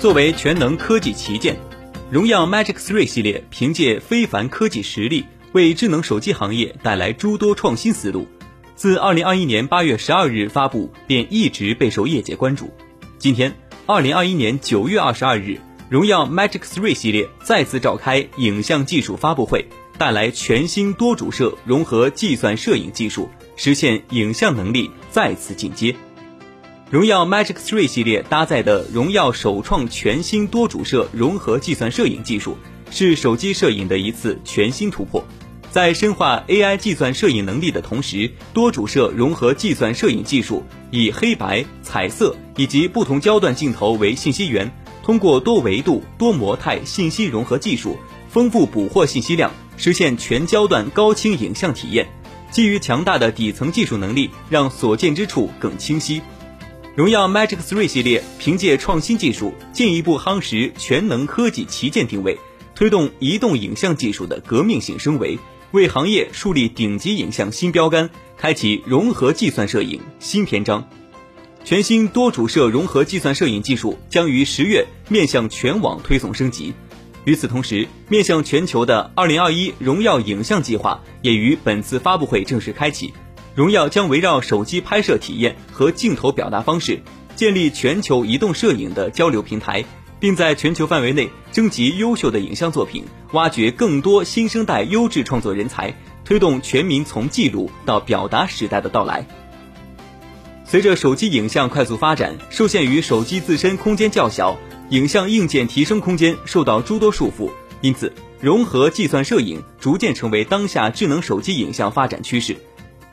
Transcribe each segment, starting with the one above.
作为全能科技旗舰，荣耀 Magic 3系列凭借非凡科技实力，为智能手机行业带来诸多创新思路。自2021年8月12日发布，便一直备受业界关注。今天，2021年9月22日，荣耀 Magic 3系列再次召开影像技术发布会，带来全新多主摄融合计算摄影技术，实现影像能力再次进阶。荣耀 Magic 3系列搭载的荣耀首创全新多主摄融合计算摄影技术，是手机摄影的一次全新突破。在深化 AI 计算摄影能力的同时，多主摄融合计算摄影技术以黑白、彩色以及不同焦段镜头为信息源，通过多维度、多模态信息融合技术，丰富捕获信息量，实现全焦段高清影像体验。基于强大的底层技术能力，让所见之处更清晰。荣耀 Magic 3系列凭借创新技术，进一步夯实全能科技旗舰定位，推动移动影像技术的革命性升维，为行业树立顶级影像新标杆，开启融合计算摄影新篇章。全新多主摄融合计算摄影技术将于十月面向全网推送升级。与此同时，面向全球的2021荣耀影像计划也于本次发布会正式开启。荣耀将围绕手机拍摄体验和镜头表达方式，建立全球移动摄影的交流平台，并在全球范围内征集优秀的影像作品，挖掘更多新生代优质创作人才，推动全民从记录到表达时代的到来。随着手机影像快速发展，受限于手机自身空间较小，影像硬件提升空间受到诸多束缚，因此融合计算摄影逐渐成为当下智能手机影像发展趋势。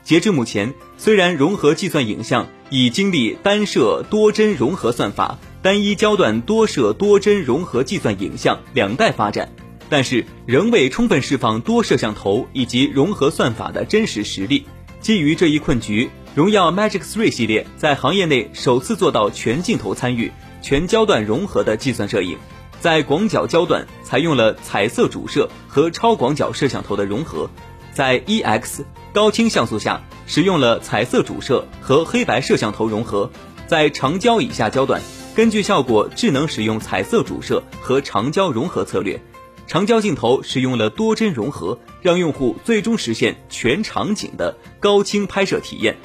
截至目前，虽然融合计算影像已经历单摄多帧融合算法、单一焦段多摄多帧融合计算影像两代发展，但是仍未充分释放多摄像头以及融合算法的真实实力。基于这一困局，荣耀 Magic 3系列在行业内首次做到全镜头参与、全焦段融合的计算摄影，在广角焦段采用了彩色主摄和超广角摄像头的融合。在 EX 高清像素下，使用了彩色主摄和黑白摄像头融合；在长焦以下焦段，根据效果智能使用彩色主摄和长焦融合策略。长焦镜头使用了多帧融合，让用户最终实现全场景的高清拍摄体验。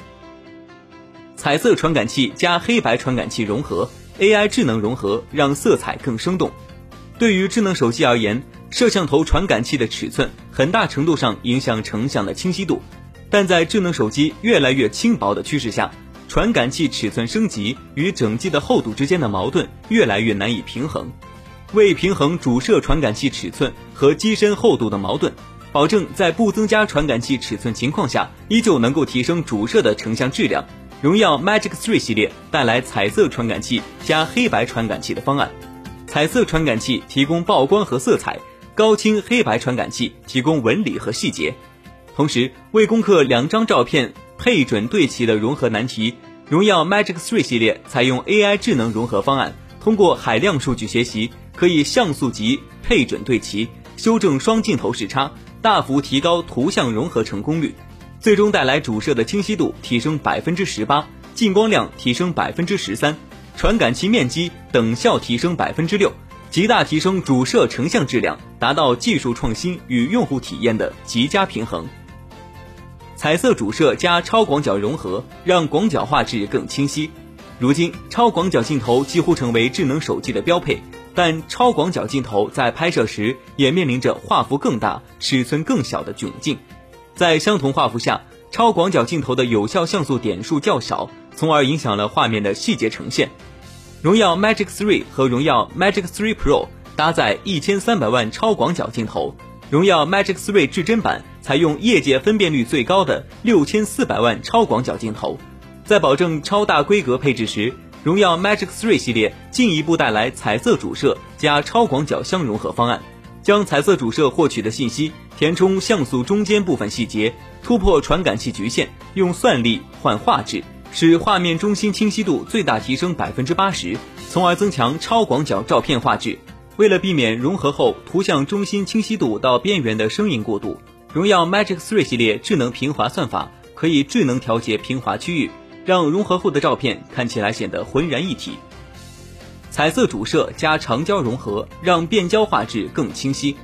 彩色传感器加黑白传感器融合，AI 智能融合让色彩更生动。对于智能手机而言，摄像头传感器的尺寸很大程度上影响成像的清晰度，但在智能手机越来越轻薄的趋势下，传感器尺寸升级与整机的厚度之间的矛盾越来越难以平衡。为平衡主摄传感器尺寸和机身厚度的矛盾，保证在不增加传感器尺寸情况下，依旧能够提升主摄的成像质量，荣耀 Magic 3系列带来彩色传感器加黑白传感器的方案。彩色传感器提供曝光和色彩。高清黑白传感器提供纹理和细节，同时为攻克两张照片配准对齐的融合难题，荣耀 Magic 3系列采用 AI 智能融合方案，通过海量数据学习，可以像素级配准对齐，修正双镜头视差，大幅提高图像融合成功率，最终带来主摄的清晰度提升百分之十八，进光量提升百分之十三，传感器面积等效提升百分之六。极大提升主摄成像质量，达到技术创新与用户体验的极佳平衡。彩色主摄加超广角融合，让广角画质更清晰。如今，超广角镜头几乎成为智能手机的标配，但超广角镜头在拍摄时也面临着画幅更大、尺寸更小的窘境。在相同画幅下，超广角镜头的有效像素点数较少，从而影响了画面的细节呈现。荣耀 Magic 3和荣耀 Magic 3 Pro 搭载一千三百万超广角镜头，荣耀 Magic 3至臻版采用业界分辨率最高的六千四百万超广角镜头。在保证超大规格配置时，荣耀 Magic 3系列进一步带来彩色主摄加超广角相融合方案，将彩色主摄获取的信息填充像素中间部分细节，突破传感器局限，用算力换画质。使画面中心清晰度最大提升百分之八十，从而增强超广角照片画质。为了避免融合后图像中心清晰度到边缘的生硬过渡，荣耀 Magic 3系列智能平滑算法可以智能调节平滑区域，让融合后的照片看起来显得浑然一体。彩色主摄加长焦融合，让变焦画质更清晰。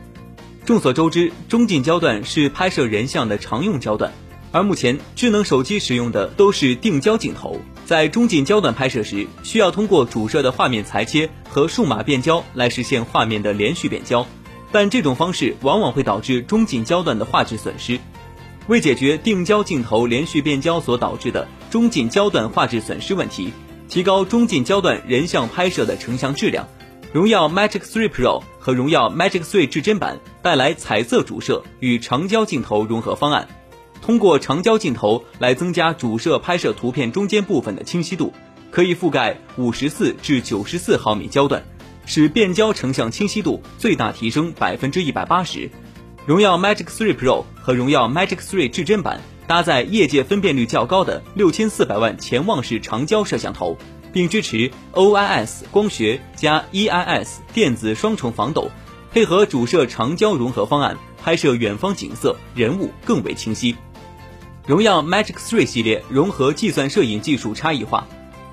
众所周知，中近焦段是拍摄人像的常用焦段，而目前智能手机使用的都是定焦镜头，在中近焦段拍摄时，需要通过主摄的画面裁切和数码变焦来实现画面的连续变焦，但这种方式往往会导致中近焦段的画质损失。为解决定焦镜头连续变焦所导致的中近焦段画质损失问题，提高中近焦段人像拍摄的成像质量。荣耀 Magic 3 Pro 和荣耀 Magic 3至臻版带来彩色主摄与长焦镜头融合方案，通过长焦镜头来增加主摄拍摄图片中间部分的清晰度，可以覆盖五十四至九十四毫米焦段，使变焦成像清晰度最大提升百分之一百八十。荣耀 Magic 3 Pro 和荣耀 Magic 3至臻版搭载业界分辨率较高的六千四百万潜望式长焦摄像头。并支持 OIS 光学加 EIS 电子双重防抖，配合主摄长焦融合方案，拍摄远方景色、人物更为清晰。荣耀 Magic 3系列融合计算摄影技术差异化。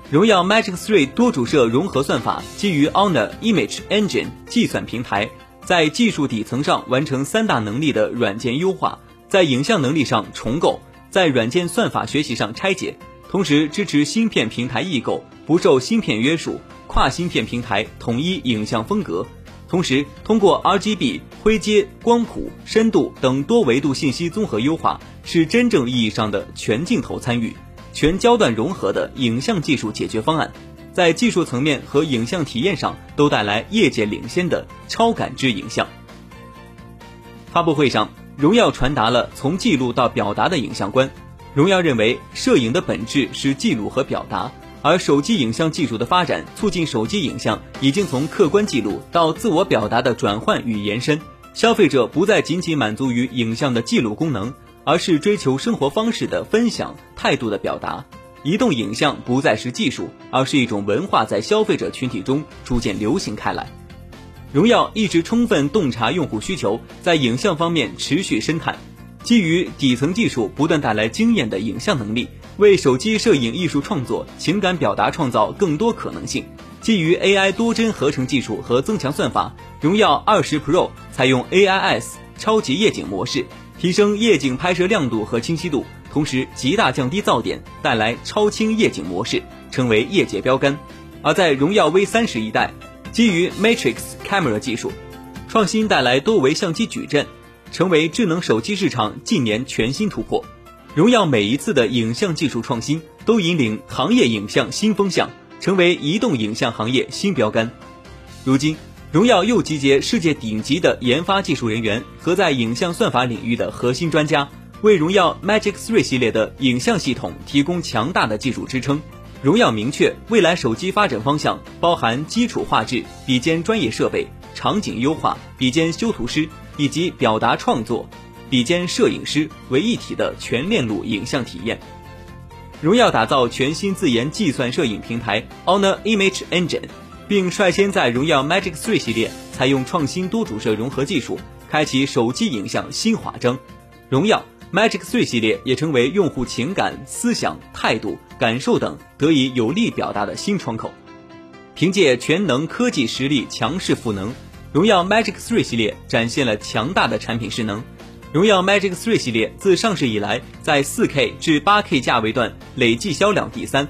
荣耀 Magic 3多主摄融合算法基于 Honor Image Engine 计算平台，在技术底层上完成三大能力的软件优化，在影像能力上重构，在软件算法学习上拆解。同时支持芯片平台异构，不受芯片约束，跨芯片平台统一影像风格。同时通过 RGB、灰阶、光谱、深度等多维度信息综合优化，是真正意义上的全镜头参与、全焦段融合的影像技术解决方案，在技术层面和影像体验上都带来业界领先的超感知影像。发布会上，荣耀传达了从记录到表达的影像观。荣耀认为，摄影的本质是记录和表达，而手机影像技术的发展，促进手机影像已经从客观记录到自我表达的转换与延伸。消费者不再仅仅满足于影像的记录功能，而是追求生活方式的分享、态度的表达。移动影像不再是技术，而是一种文化，在消费者群体中逐渐流行开来。荣耀一直充分洞察用户需求，在影像方面持续深探。基于底层技术不断带来惊艳的影像能力，为手机摄影艺术创作、情感表达创造更多可能性。基于 AI 多帧合成技术和增强算法，荣耀二十 Pro 采用 AIS 超级夜景模式，提升夜景拍摄亮度和清晰度，同时极大降低噪点，带来超清夜景模式，成为业界标杆。而在荣耀 V 三十一代，基于 Matrix Camera 技术，创新带来多维相机矩阵。成为智能手机市场近年全新突破。荣耀每一次的影像技术创新，都引领行业影像新风向，成为移动影像行业新标杆。如今，荣耀又集结世界顶级的研发技术人员和在影像算法领域的核心专家，为荣耀 Magic Three 系列的影像系统提供强大的技术支撑。荣耀明确，未来手机发展方向包含基础画质、比肩专业设备、场景优化、比肩修图师。以及表达创作比肩摄影师为一体的全链路影像体验。荣耀打造全新自研计算摄影平台 Honor Image Engine，并率先在荣耀 Magic 3系列采用创新多主摄融合技术，开启手机影像新华章。荣耀 Magic 3系列也成为用户情感、思想、态度、感受等得以有力表达的新窗口。凭借全能科技实力，强势赋能。荣耀 Magic 3系列展现了强大的产品势能。荣耀 Magic 3系列自上市以来，在 4K 至 8K 价位段累计销量第三，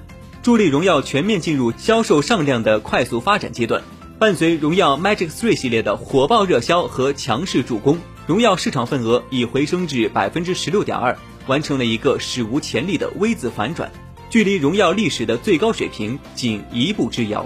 助力荣耀全面进入销售上量的快速发展阶段。伴随荣耀 Magic Three 系列的火爆热销和强势助攻，荣耀市场份额已回升至百分之十六点二，完成了一个史无前例的 V 字反转，距离荣耀历史的最高水平仅一步之遥。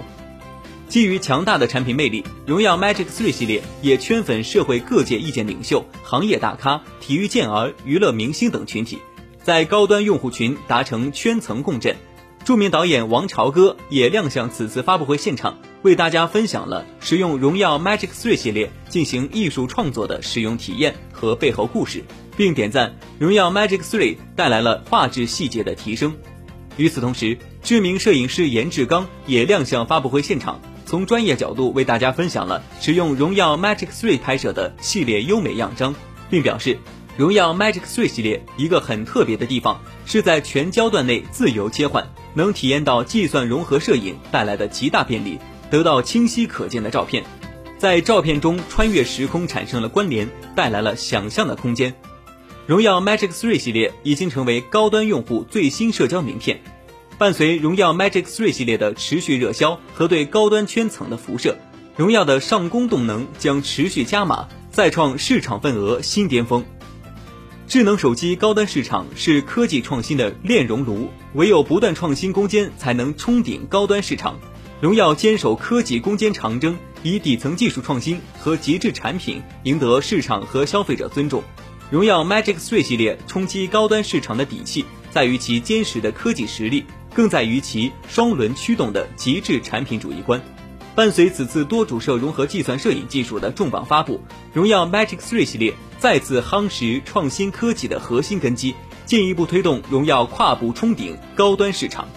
基于强大的产品魅力，荣耀 Magic Three 系列也圈粉社会各界意见领袖、行业大咖、体育健儿、娱乐明星等群体，在高端用户群达成圈层共振。著名导演王朝歌也亮相此次发布会现场，为大家分享了使用荣耀 Magic Three 系列进行艺术创作的使用体验和背后故事，并点赞荣耀 Magic Three 带来了画质细节的提升。与此同时，知名摄影师严志刚也亮相发布会现场。从专业角度为大家分享了使用荣耀 Magic Three 拍摄的系列优美样张，并表示，荣耀 Magic Three 系列一个很特别的地方是在全焦段内自由切换，能体验到计算融合摄影带来的极大便利，得到清晰可见的照片，在照片中穿越时空产生了关联，带来了想象的空间。荣耀 Magic Three 系列已经成为高端用户最新社交名片。伴随荣耀 Magic Three 系列的持续热销和对高端圈层的辐射，荣耀的上攻动能将持续加码，再创市场份额新巅峰。智能手机高端市场是科技创新的炼熔炉，唯有不断创新攻坚，才能冲顶高端市场。荣耀坚守科技攻坚长征，以底层技术创新和极致产品赢得市场和消费者尊重。荣耀 Magic 3系列冲击高端市场的底气，在于其坚实的科技实力。更在于其双轮驱动的极致产品主义观。伴随此次多主摄融合计算摄影技术的重磅发布，荣耀 Magic 3系列再次夯实创新科技的核心根基，进一步推动荣耀跨步冲顶高端市场。